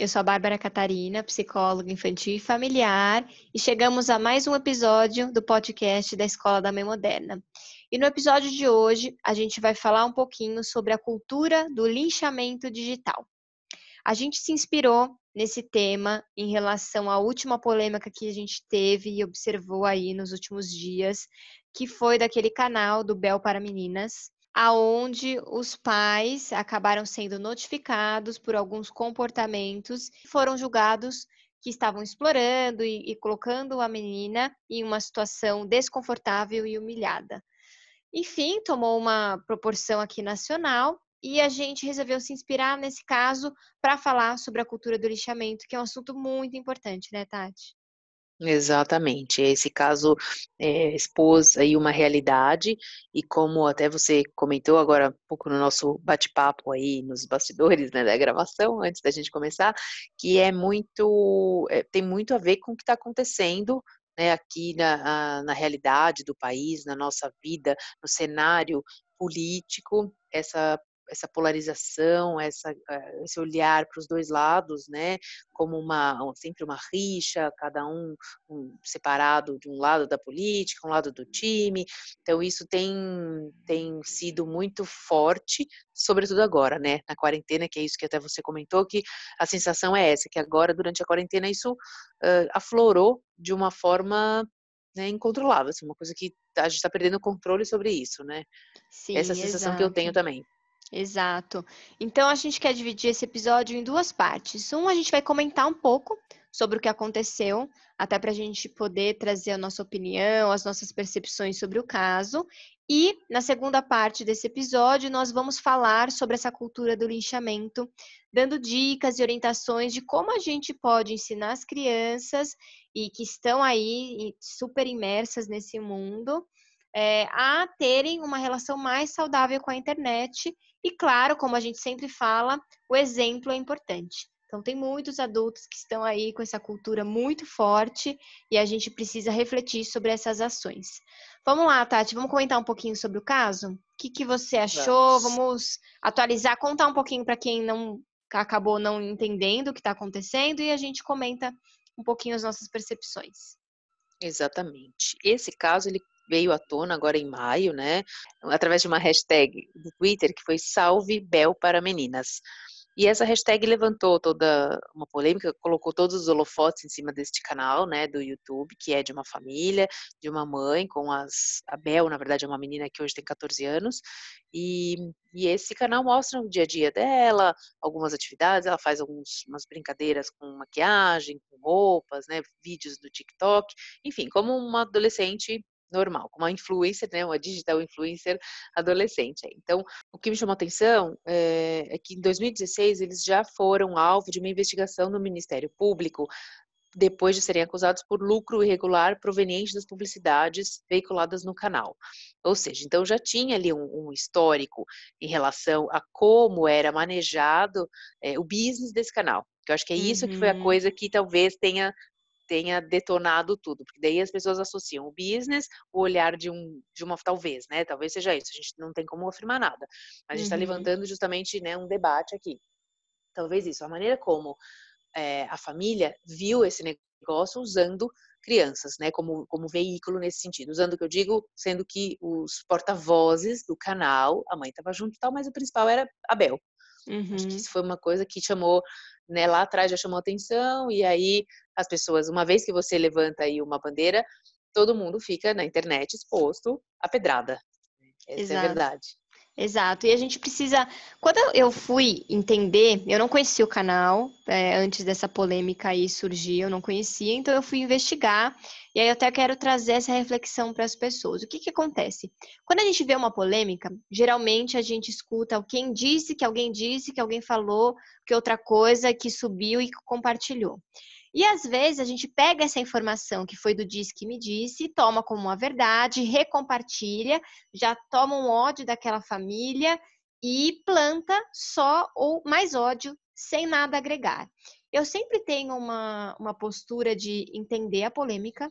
eu sou a Bárbara Catarina, psicóloga infantil e familiar, e chegamos a mais um episódio do podcast da Escola da Mãe Moderna. E no episódio de hoje, a gente vai falar um pouquinho sobre a cultura do linchamento digital. A gente se inspirou nesse tema em relação à última polêmica que a gente teve e observou aí nos últimos dias, que foi daquele canal do Bel para Meninas, aonde os pais acabaram sendo notificados por alguns comportamentos foram julgados que estavam explorando e, e colocando a menina em uma situação desconfortável e humilhada. Enfim, tomou uma proporção aqui nacional e a gente resolveu se inspirar nesse caso para falar sobre a cultura do lixamento, que é um assunto muito importante, né, Tati? Exatamente. Esse caso é, expôs aí uma realidade e como até você comentou agora um pouco no nosso bate-papo aí nos bastidores né, da gravação, antes da gente começar, que é muito, é, tem muito a ver com o que está acontecendo né, aqui na, na realidade do país, na nossa vida, no cenário político, essa essa polarização, essa, eh, esse olhar para os dois lados, né, como uma sempre uma rixa, cada um, um, separado de um lado da política, um lado do time. Então isso tem tem sido muito forte, sobretudo agora, né, na quarentena, que é isso que até você comentou, que a sensação é essa, que agora durante a quarentena isso uh, aflorou de uma forma né, incontrolável, assim, uma coisa que a gente está perdendo o controle sobre isso, né? Sim, Essa é a sensação exato. que eu tenho também. Exato. Então a gente quer dividir esse episódio em duas partes. Um, a gente vai comentar um pouco sobre o que aconteceu, até para a gente poder trazer a nossa opinião, as nossas percepções sobre o caso. E na segunda parte desse episódio, nós vamos falar sobre essa cultura do linchamento, dando dicas e orientações de como a gente pode ensinar as crianças e que estão aí super imersas nesse mundo. É, a terem uma relação mais saudável com a internet e, claro, como a gente sempre fala, o exemplo é importante. Então, tem muitos adultos que estão aí com essa cultura muito forte e a gente precisa refletir sobre essas ações. Vamos lá, Tati, vamos comentar um pouquinho sobre o caso? O que, que você achou? Vamos, vamos atualizar, contar um pouquinho para quem não acabou não entendendo o que está acontecendo e a gente comenta um pouquinho as nossas percepções. Exatamente. Esse caso ele veio à tona agora em maio, né, através de uma hashtag do Twitter que foi Salve Bel para Meninas. E essa hashtag levantou toda uma polêmica, colocou todos os holofotes em cima deste canal, né, do YouTube, que é de uma família, de uma mãe com as a Bel, na verdade é uma menina que hoje tem 14 anos, e, e esse canal mostra o dia a dia dela, algumas atividades, ela faz algumas brincadeiras com maquiagem, com roupas, né, vídeos do TikTok, enfim, como uma adolescente normal, como uma influencer, né, uma digital influencer adolescente. Então, o que me chamou a atenção é, é que em 2016 eles já foram alvo de uma investigação no Ministério Público depois de serem acusados por lucro irregular proveniente das publicidades veiculadas no canal. Ou seja, então já tinha ali um, um histórico em relação a como era manejado é, o business desse canal. Que eu acho que é isso uhum. que foi a uhum. coisa que talvez tenha tenha detonado tudo, porque daí as pessoas associam o business, o olhar de um, de uma, talvez, né, talvez seja isso, a gente não tem como afirmar nada, mas a gente está uhum. levantando justamente, né, um debate aqui. Talvez isso, a maneira como é, a família viu esse negócio usando crianças, né, como, como veículo nesse sentido, usando o que eu digo, sendo que os porta-vozes do canal, a mãe estava junto e tal, mas o principal era a Bel. Uhum. Acho que uhum. isso foi uma coisa que chamou, né, lá atrás já chamou atenção, e aí as pessoas, uma vez que você levanta aí uma bandeira, todo mundo fica na internet exposto à pedrada. Essa Exato. é a verdade. Exato. E a gente precisa. Quando eu fui entender, eu não conhecia o canal é, antes dessa polêmica aí surgir, eu não conhecia, então eu fui investigar. E aí eu até quero trazer essa reflexão para as pessoas. O que, que acontece? Quando a gente vê uma polêmica, geralmente a gente escuta quem disse, que alguém disse, que alguém falou, que outra coisa que subiu e compartilhou. E às vezes a gente pega essa informação que foi do Diz que me disse, toma como uma verdade, recompartilha, já toma um ódio daquela família e planta só ou mais ódio sem nada agregar. Eu sempre tenho uma, uma postura de entender a polêmica,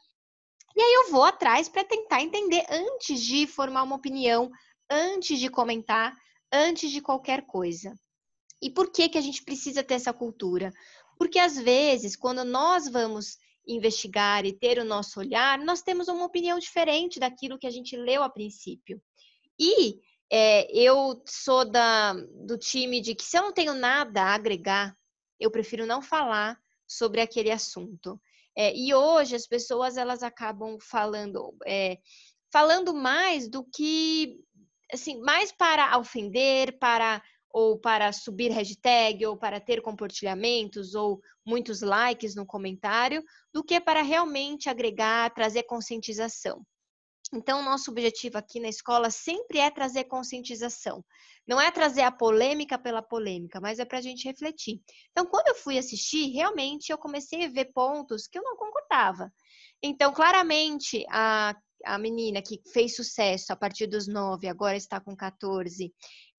e aí eu vou atrás para tentar entender antes de formar uma opinião, antes de comentar, antes de qualquer coisa. E por que, que a gente precisa ter essa cultura? Porque às vezes, quando nós vamos investigar e ter o nosso olhar, nós temos uma opinião diferente daquilo que a gente leu a princípio. E é, eu sou da, do time de que se eu não tenho nada a agregar, eu prefiro não falar sobre aquele assunto. É, e hoje as pessoas elas acabam falando, é, falando mais do que, assim, mais para ofender, para ou para subir hashtag, ou para ter compartilhamentos, ou muitos likes no comentário, do que para realmente agregar, trazer conscientização. Então, nosso objetivo aqui na escola sempre é trazer conscientização. Não é trazer a polêmica pela polêmica, mas é para a gente refletir. Então, quando eu fui assistir, realmente eu comecei a ver pontos que eu não concordava. Então, claramente, a, a menina que fez sucesso a partir dos 9, agora está com 14,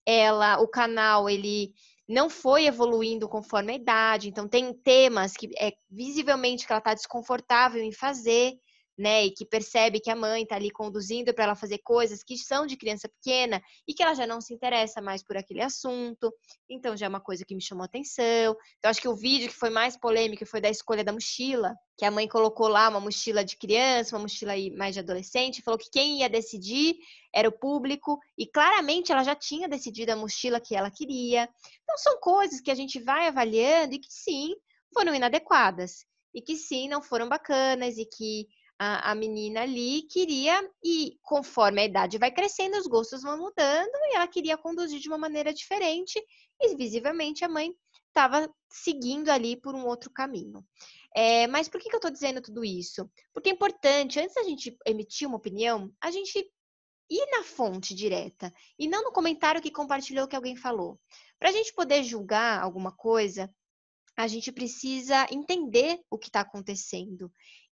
ela, o canal, ele não foi evoluindo conforme a idade, então tem temas que é visivelmente que ela está desconfortável em fazer, né? E que percebe que a mãe está ali conduzindo para ela fazer coisas que são de criança pequena e que ela já não se interessa mais por aquele assunto. Então já é uma coisa que me chamou atenção. Então acho que o vídeo que foi mais polêmico foi da escolha da mochila, que a mãe colocou lá uma mochila de criança, uma mochila mais de adolescente, falou que quem ia decidir era o público e claramente ela já tinha decidido a mochila que ela queria. Então são coisas que a gente vai avaliando e que sim, foram inadequadas e que sim, não foram bacanas e que a, a menina ali queria, e conforme a idade vai crescendo, os gostos vão mudando, e ela queria conduzir de uma maneira diferente, e visivelmente a mãe estava seguindo ali por um outro caminho. É, mas por que, que eu estou dizendo tudo isso? Porque é importante, antes da gente emitir uma opinião, a gente ir na fonte direta e não no comentário que compartilhou que alguém falou. Para a gente poder julgar alguma coisa, a gente precisa entender o que está acontecendo.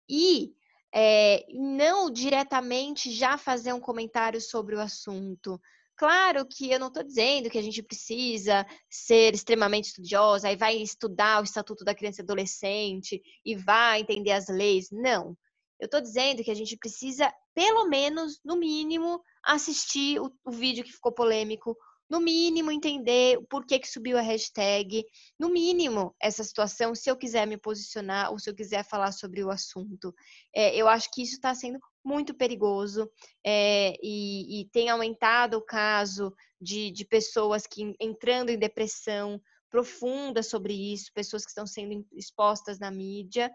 E é, não diretamente já fazer um comentário sobre o assunto. Claro que eu não estou dizendo que a gente precisa ser extremamente estudiosa e vai estudar o Estatuto da Criança e Adolescente e vai entender as leis. Não. Eu estou dizendo que a gente precisa, pelo menos, no mínimo, assistir o, o vídeo que ficou polêmico, no mínimo, entender por que, que subiu a hashtag, no mínimo, essa situação, se eu quiser me posicionar ou se eu quiser falar sobre o assunto. É, eu acho que isso está sendo muito perigoso é, e, e, tem aumentado o caso de, de pessoas que entrando em depressão profunda sobre isso, pessoas que estão sendo expostas na mídia,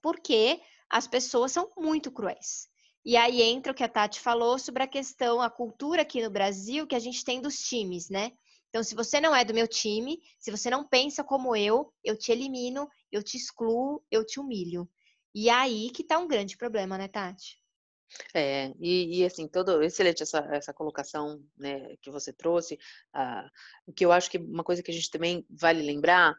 porque as pessoas são muito cruéis. E aí entra o que a Tati falou sobre a questão, a cultura aqui no Brasil que a gente tem dos times, né? Então, se você não é do meu time, se você não pensa como eu, eu te elimino, eu te excluo, eu te humilho. E aí que tá um grande problema, né, Tati? É, e, e, assim, todo excelente essa, essa colocação né, que você trouxe. O que eu acho que uma coisa que a gente também vale lembrar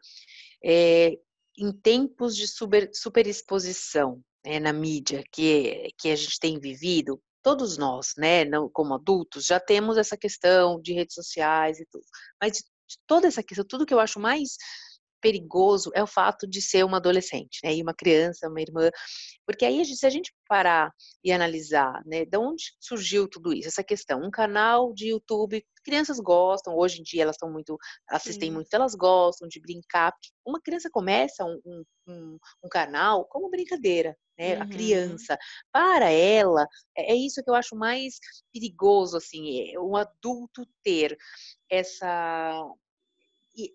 é em tempos de super, superexposição, né, na mídia que, que a gente tem vivido, todos nós, né, não, como adultos, já temos essa questão de redes sociais e tudo. Mas de toda essa questão, tudo que eu acho mais perigoso é o fato de ser uma adolescente, né, e uma criança, uma irmã, porque aí se a gente parar e analisar, né, de onde surgiu tudo isso, essa questão, um canal de YouTube, crianças gostam, hoje em dia elas estão muito, assistem Sim. muito, elas gostam de brincar, uma criança começa um, um, um canal como brincadeira, né, uhum. a criança, para ela, é, é isso que eu acho mais perigoso, assim, é um adulto ter essa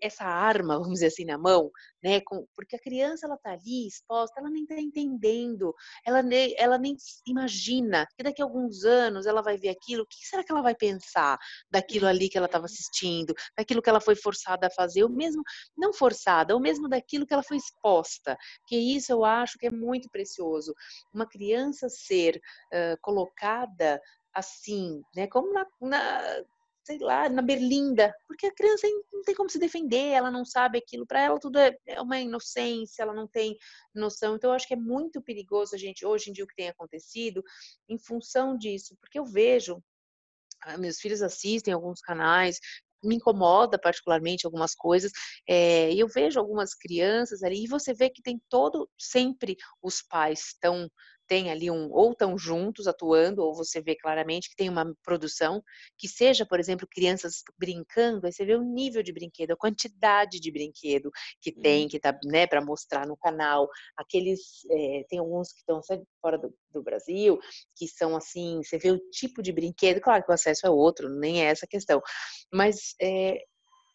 essa arma, vamos dizer assim, na mão, né? Com, porque a criança ela tá ali exposta, ela nem tá entendendo, ela nem, ela nem imagina que daqui a alguns anos ela vai ver aquilo, o que será que ela vai pensar daquilo ali que ela estava assistindo, daquilo que ela foi forçada a fazer, ou mesmo não forçada, ou mesmo daquilo que ela foi exposta. Que isso eu acho que é muito precioso. Uma criança ser uh, colocada assim, né? Como na, na sei lá, na berlinda, porque a criança não tem como se defender, ela não sabe aquilo, para ela tudo é, é uma inocência, ela não tem noção. Então, eu acho que é muito perigoso a gente, hoje em dia, o que tem acontecido, em função disso, porque eu vejo ah, meus filhos assistem alguns canais, me incomoda particularmente algumas coisas, é, eu vejo algumas crianças ali, e você vê que tem todo, sempre os pais estão tem ali um ou estão juntos atuando, ou você vê claramente que tem uma produção que seja, por exemplo, crianças brincando, aí você vê o nível de brinquedo, a quantidade de brinquedo que tem, que tá, né, para mostrar no canal. Aqueles, é, tem alguns que estão fora do, do, Brasil, que são assim, você vê o tipo de brinquedo, claro que o acesso é outro, nem é essa a questão, mas é,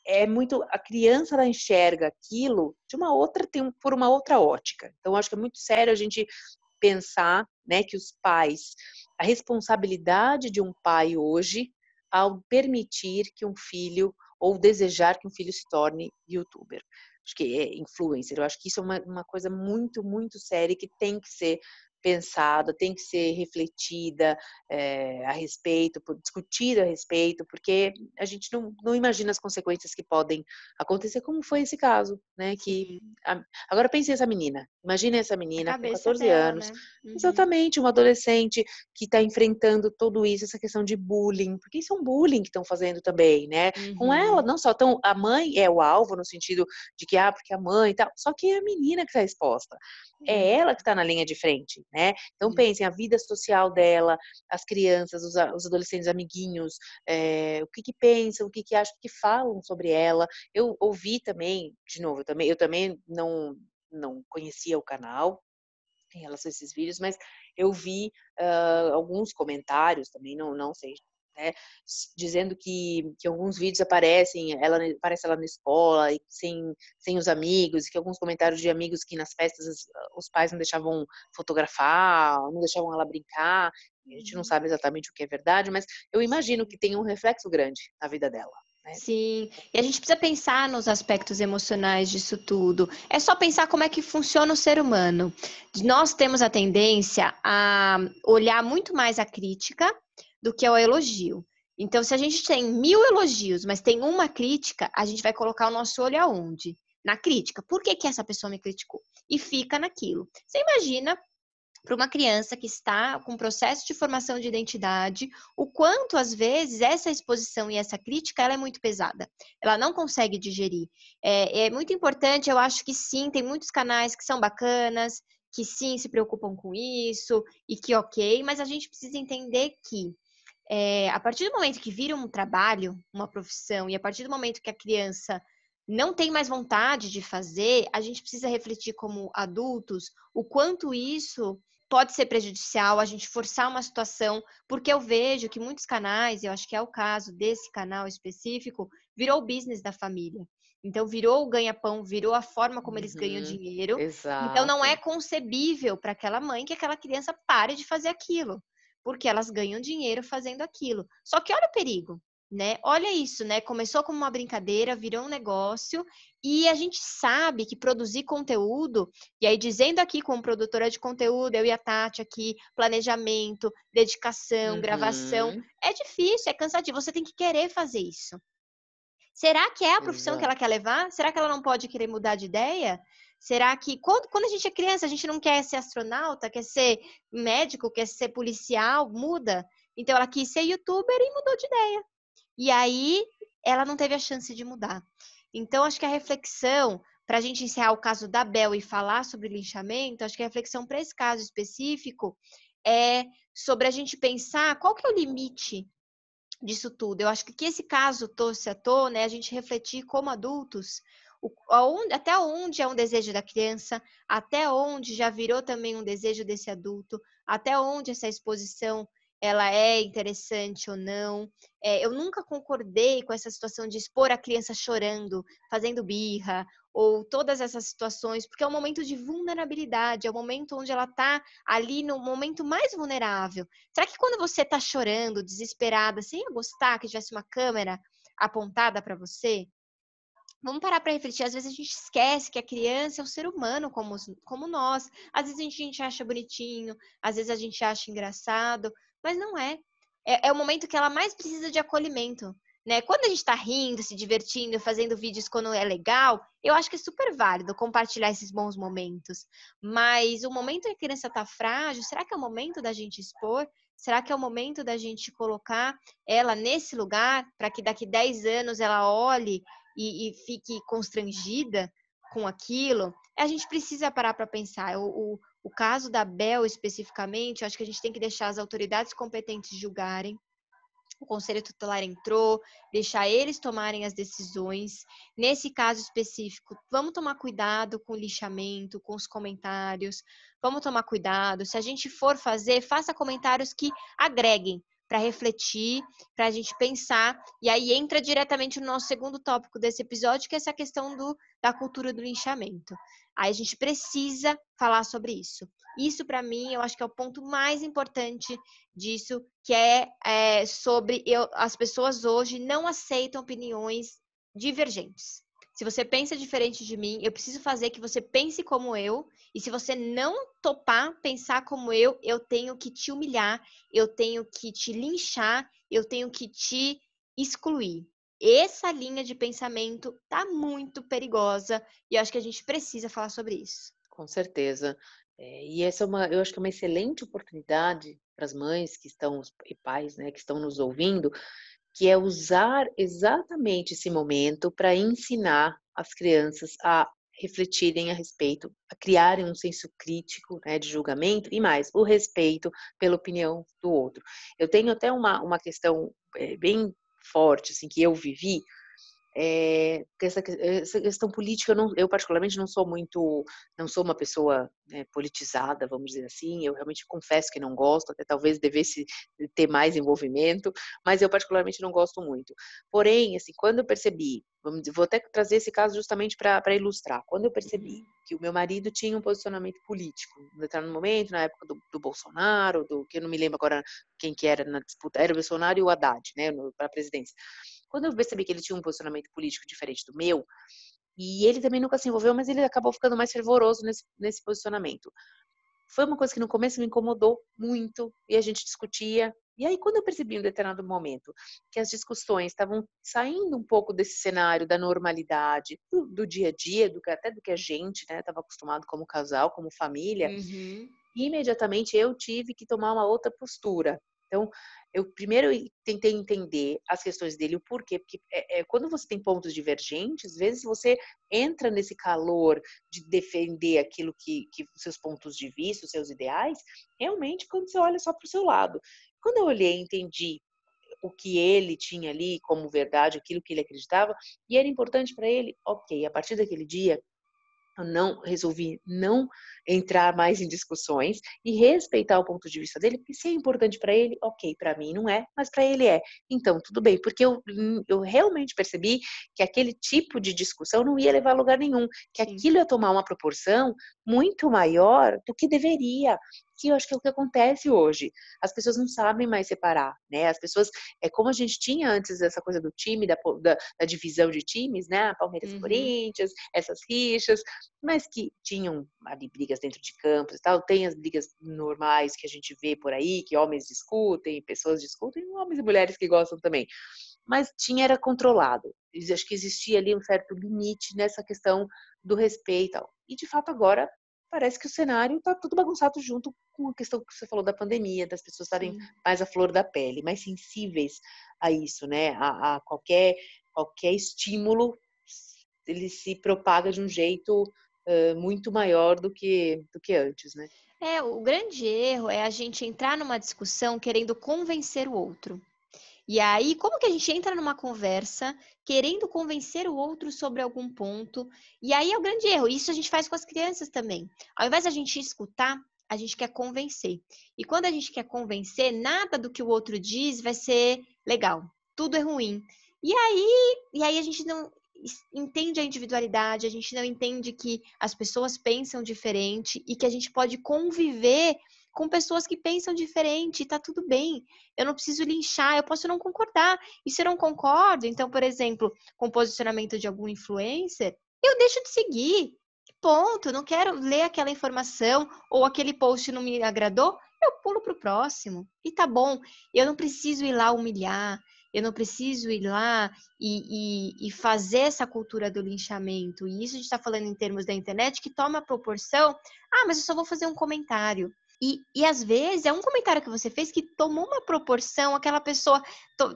é muito a criança ela enxerga aquilo de uma outra tem por uma outra ótica. Então acho que é muito sério a gente pensar, né, que os pais, a responsabilidade de um pai hoje ao permitir que um filho ou desejar que um filho se torne youtuber. Acho que é influencer. Eu acho que isso é uma, uma coisa muito, muito séria que tem que ser pensada, tem que ser refletida é, a respeito, discutida a respeito, porque a gente não, não imagina as consequências que podem acontecer, como foi esse caso, né? Que a, agora pense essa menina, imagine essa menina com 14 dela, anos, né? uhum. exatamente, uma adolescente que está enfrentando tudo isso, essa questão de bullying, porque isso é um bullying que estão fazendo também, né? Uhum. Com ela, não só tão a mãe é o alvo no sentido de que ah, porque a mãe e tal, só que é a menina que está exposta, é uhum. ela que está na linha de frente, né? Então pensem a vida social dela, as crianças, os, os adolescentes amiguinhos, é, o que, que pensam, o que, que acham, o que falam sobre ela. Eu ouvi também, de novo, eu também, eu também não não conhecia o canal em relação a esses vídeos, mas eu vi uh, alguns comentários também, não, não sei né, dizendo que, que alguns vídeos aparecem, ela aparece ela na escola e sem, sem os amigos, e que alguns comentários de amigos que nas festas os, os pais não deixavam fotografar, não deixavam ela brincar. A gente não uhum. sabe exatamente o que é verdade, mas eu imagino que tem um reflexo grande na vida dela. Né. Sim, e a gente precisa pensar nos aspectos emocionais disso tudo. É só pensar como é que funciona o ser humano. Nós temos a tendência a olhar muito mais a crítica do que ao elogio. Então, se a gente tem mil elogios, mas tem uma crítica, a gente vai colocar o nosso olho aonde? Na crítica. Por que, que essa pessoa me criticou? E fica naquilo. Você imagina para uma criança que está com processo de formação de identidade, o quanto às vezes essa exposição e essa crítica ela é muito pesada. Ela não consegue digerir. É, é muito importante, eu acho que sim, tem muitos canais que são bacanas, que sim se preocupam com isso e que ok, mas a gente precisa entender que é, a partir do momento que vira um trabalho, uma profissão, e a partir do momento que a criança não tem mais vontade de fazer, a gente precisa refletir como adultos o quanto isso pode ser prejudicial, a gente forçar uma situação, porque eu vejo que muitos canais, eu acho que é o caso desse canal específico, virou o business da família. Então, virou o ganha-pão, virou a forma como eles ganham uhum, dinheiro. Exato. Então, não é concebível para aquela mãe que aquela criança pare de fazer aquilo porque elas ganham dinheiro fazendo aquilo. Só que olha o perigo, né? Olha isso, né? Começou como uma brincadeira, virou um negócio, e a gente sabe que produzir conteúdo, e aí dizendo aqui como produtora de conteúdo, eu e a Tati aqui, planejamento, dedicação, uhum. gravação, é difícil, é cansativo, você tem que querer fazer isso. Será que é a profissão Exato. que ela quer levar? Será que ela não pode querer mudar de ideia? Será que quando, quando a gente é criança, a gente não quer ser astronauta, quer ser médico, quer ser policial, muda? Então ela quis ser youtuber e mudou de ideia. E aí ela não teve a chance de mudar. Então acho que a reflexão, para a gente encerrar o caso da Bel e falar sobre linchamento, acho que a reflexão para esse caso específico é sobre a gente pensar qual que é o limite disso tudo. Eu acho que que esse caso trouxe à tona é a gente refletir como adultos até onde é um desejo da criança, até onde já virou também um desejo desse adulto, até onde essa exposição ela é interessante ou não. É, eu nunca concordei com essa situação de expor a criança chorando, fazendo birra, ou todas essas situações, porque é um momento de vulnerabilidade, é o um momento onde ela está ali no momento mais vulnerável. Será que quando você está chorando, desesperada, ia gostar que tivesse uma câmera apontada para você? Vamos parar para refletir. Às vezes a gente esquece que a criança é um ser humano como, como nós. Às vezes a gente acha bonitinho, às vezes a gente acha engraçado, mas não é. É, é o momento que ela mais precisa de acolhimento. né? Quando a gente está rindo, se divertindo, fazendo vídeos quando é legal, eu acho que é super válido compartilhar esses bons momentos. Mas o momento em que a criança está frágil, será que é o momento da gente expor? Será que é o momento da gente colocar ela nesse lugar para que daqui 10 anos ela olhe e, e, fique constrangida com aquilo? A gente precisa parar para pensar. O, o, o caso da Bel especificamente, acho que a gente tem que deixar as autoridades competentes julgarem o conselho tutelar entrou, deixar eles tomarem as decisões. Nesse caso específico, vamos tomar cuidado com o lixamento, com os comentários, vamos tomar cuidado. Se a gente for fazer, faça comentários que agreguem para refletir, para a gente pensar. E aí entra diretamente no nosso segundo tópico desse episódio, que é essa questão do, da cultura do linchamento. Aí a gente precisa falar sobre isso. Isso, para mim, eu acho que é o ponto mais importante disso, que é, é sobre eu, as pessoas hoje não aceitam opiniões divergentes. Se você pensa diferente de mim, eu preciso fazer que você pense como eu. E se você não topar pensar como eu, eu tenho que te humilhar, eu tenho que te linchar, eu tenho que te excluir essa linha de pensamento tá muito perigosa e eu acho que a gente precisa falar sobre isso. Com certeza. É, e essa é uma, eu acho que é uma excelente oportunidade para as mães que estão e pais, né, que estão nos ouvindo, que é usar exatamente esse momento para ensinar as crianças a refletirem a respeito, a criarem um senso crítico né, de julgamento e mais, o respeito pela opinião do outro. Eu tenho até uma, uma questão é, bem forte, assim, que eu vivi, é, essa, essa, questão política, eu, não, eu, particularmente não sou muito, não sou uma pessoa né, politizada, vamos dizer assim, eu realmente confesso que não gosto, até talvez devesse ter mais envolvimento, mas eu particularmente não gosto muito. Porém, assim, quando eu percebi, dizer, vou até trazer esse caso justamente para ilustrar, quando eu percebi que o meu marido tinha um posicionamento político, em determinado momento, na época do, do Bolsonaro, do que eu não me lembro agora quem que era na disputa, era o Bolsonaro e o Haddad, né, para a presidência. Quando eu percebi que ele tinha um posicionamento político diferente do meu, e ele também nunca se envolveu, mas ele acabou ficando mais fervoroso nesse, nesse posicionamento. Foi uma coisa que no começo me incomodou muito, e a gente discutia. E aí, quando eu percebi em um determinado momento que as discussões estavam saindo um pouco desse cenário da normalidade, do, do dia a dia, do que, até do que a gente estava né, acostumado como casal, como família, uhum. imediatamente eu tive que tomar uma outra postura. Então, eu primeiro tentei entender as questões dele, o porquê, porque é, é, quando você tem pontos divergentes, às vezes você entra nesse calor de defender aquilo que, que seus pontos de vista, os seus ideais, realmente quando você olha só para o seu lado. Quando eu olhei entendi o que ele tinha ali como verdade, aquilo que ele acreditava, e era importante para ele, ok, a partir daquele dia eu não resolvi não entrar mais em discussões e respeitar o ponto de vista dele, porque se é importante para ele, ok, para mim não é, mas para ele é. Então, tudo bem, porque eu, hum, eu realmente percebi que aquele tipo de discussão não ia levar a lugar nenhum, que aquilo ia tomar uma proporção muito maior do que deveria que eu acho que é o que acontece hoje. As pessoas não sabem mais separar, né? As pessoas, é como a gente tinha antes essa coisa do time, da, da, da divisão de times, né? Palmeiras uhum. Corinthians, essas rixas, mas que tinham ali brigas dentro de campos e tal. Tem as brigas normais que a gente vê por aí, que homens discutem, pessoas discutem, homens e mulheres que gostam também. Mas tinha, era controlado. Acho que existia ali um certo limite nessa questão do respeito. E de fato agora parece que o cenário está tudo bagunçado junto com a questão que você falou da pandemia, das pessoas estarem mais à flor da pele, mais sensíveis a isso, né? A, a, qualquer, qualquer estímulo, ele se propaga de um jeito uh, muito maior do que, do que antes, né? É, o grande erro é a gente entrar numa discussão querendo convencer o outro. E aí, como que a gente entra numa conversa querendo convencer o outro sobre algum ponto? E aí é o grande erro. Isso a gente faz com as crianças também. Ao invés de a gente escutar, a gente quer convencer. E quando a gente quer convencer, nada do que o outro diz vai ser legal. Tudo é ruim. E aí, e aí a gente não entende a individualidade, a gente não entende que as pessoas pensam diferente e que a gente pode conviver com pessoas que pensam diferente, tá tudo bem. Eu não preciso linchar, eu posso não concordar. E se eu não concordo, então, por exemplo, com o posicionamento de algum influencer, eu deixo de seguir. Ponto. Não quero ler aquela informação ou aquele post não me agradou, eu pulo pro próximo. E tá bom. Eu não preciso ir lá humilhar. eu não preciso ir lá e, e, e fazer essa cultura do linchamento. E isso a gente está falando em termos da internet que toma proporção. Ah, mas eu só vou fazer um comentário. E, e às vezes é um comentário que você fez que tomou uma proporção, aquela pessoa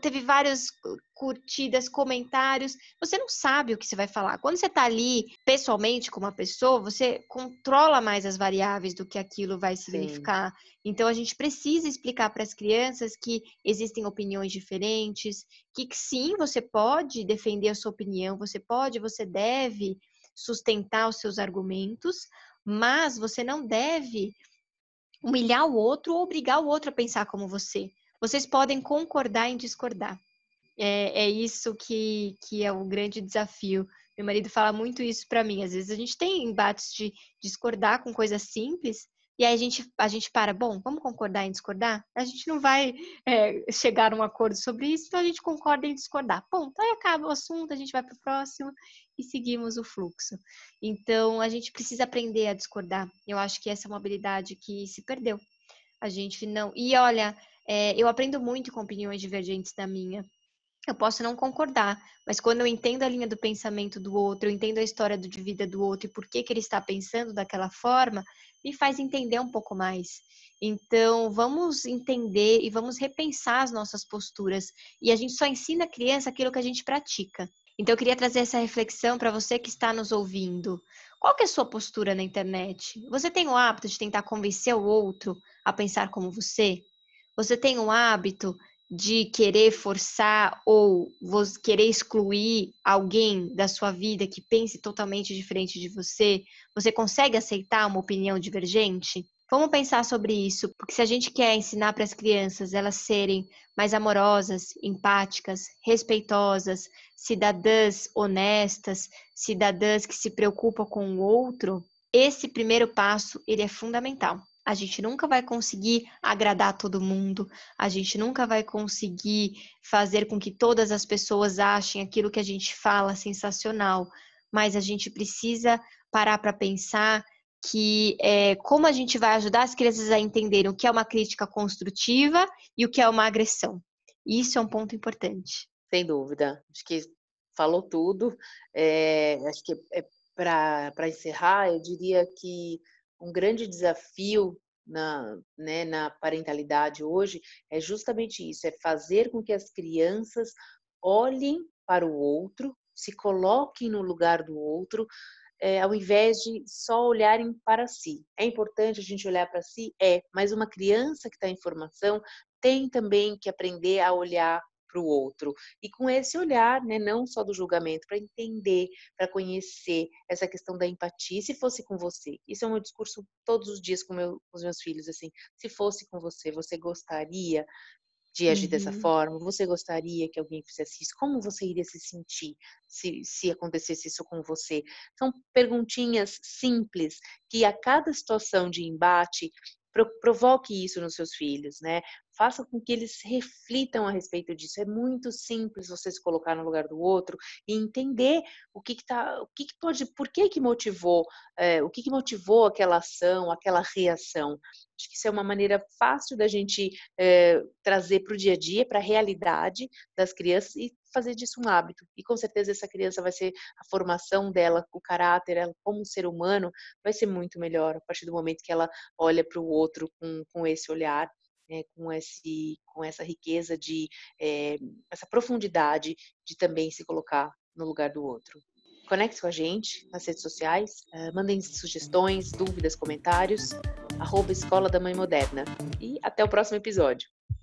teve várias curtidas, comentários, você não sabe o que você vai falar. Quando você está ali pessoalmente com uma pessoa, você controla mais as variáveis do que aquilo vai significar. Sim. Então a gente precisa explicar para as crianças que existem opiniões diferentes, que sim, você pode defender a sua opinião, você pode, você deve sustentar os seus argumentos, mas você não deve humilhar o outro ou obrigar o outro a pensar como você. Vocês podem concordar em discordar. É, é isso que, que é o grande desafio. Meu marido fala muito isso para mim. Às vezes a gente tem embates de discordar com coisas simples, e aí a gente, a gente para, bom, vamos concordar em discordar? A gente não vai é, chegar a um acordo sobre isso, então a gente concorda em discordar. Ponto, aí acaba o assunto, a gente vai para o próximo e seguimos o fluxo. Então a gente precisa aprender a discordar. Eu acho que essa é uma habilidade que se perdeu. A gente não. E olha, é, eu aprendo muito com opiniões divergentes da minha. Eu posso não concordar, mas quando eu entendo a linha do pensamento do outro, eu entendo a história de vida do outro e por que, que ele está pensando daquela forma, me faz entender um pouco mais. Então, vamos entender e vamos repensar as nossas posturas. E a gente só ensina a criança aquilo que a gente pratica. Então, eu queria trazer essa reflexão para você que está nos ouvindo. Qual que é a sua postura na internet? Você tem o hábito de tentar convencer o outro a pensar como você? Você tem o hábito de querer forçar ou querer excluir alguém da sua vida que pense totalmente diferente de você? Você consegue aceitar uma opinião divergente? Vamos pensar sobre isso, porque se a gente quer ensinar para as crianças elas serem mais amorosas, empáticas, respeitosas, cidadãs honestas, cidadãs que se preocupam com o outro, esse primeiro passo ele é fundamental. A gente nunca vai conseguir agradar todo mundo, a gente nunca vai conseguir fazer com que todas as pessoas achem aquilo que a gente fala sensacional, mas a gente precisa parar para pensar que é, como a gente vai ajudar as crianças a entenderem o que é uma crítica construtiva e o que é uma agressão. Isso é um ponto importante. Sem dúvida. Acho que falou tudo. É, acho que é, para encerrar, eu diria que um grande desafio na, né, na parentalidade hoje é justamente isso: é fazer com que as crianças olhem para o outro, se coloquem no lugar do outro, é, ao invés de só olharem para si. É importante a gente olhar para si? É, mas uma criança que está em formação tem também que aprender a olhar para o outro. E com esse olhar, né, não só do julgamento, para entender, para conhecer essa questão da empatia. Se fosse com você, isso é um discurso todos os dias com, meu, com os meus filhos, assim, se fosse com você, você gostaria de agir uhum. dessa forma? Você gostaria que alguém fizesse isso? Como você iria se sentir se, se acontecesse isso com você? São perguntinhas simples que a cada situação de embate provoque isso nos seus filhos, né? Faça com que eles reflitam a respeito disso. É muito simples você se colocar no lugar do outro e entender o que, que tá, o que, que pode, por que que motivou, é, o que que motivou aquela ação, aquela reação. Acho que isso é uma maneira fácil da gente é, trazer para o dia a dia, para a realidade das crianças e fazer disso um hábito. E com certeza essa criança vai ser a formação dela, o caráter, ela como ser humano, vai ser muito melhor a partir do momento que ela olha para o outro com, com esse olhar. Né, com, esse, com essa riqueza de é, essa profundidade de também se colocar no lugar do outro. Conecte com a gente nas redes sociais, uh, mandem sugestões, dúvidas, comentários, arroba Escola da Mãe Moderna. E até o próximo episódio.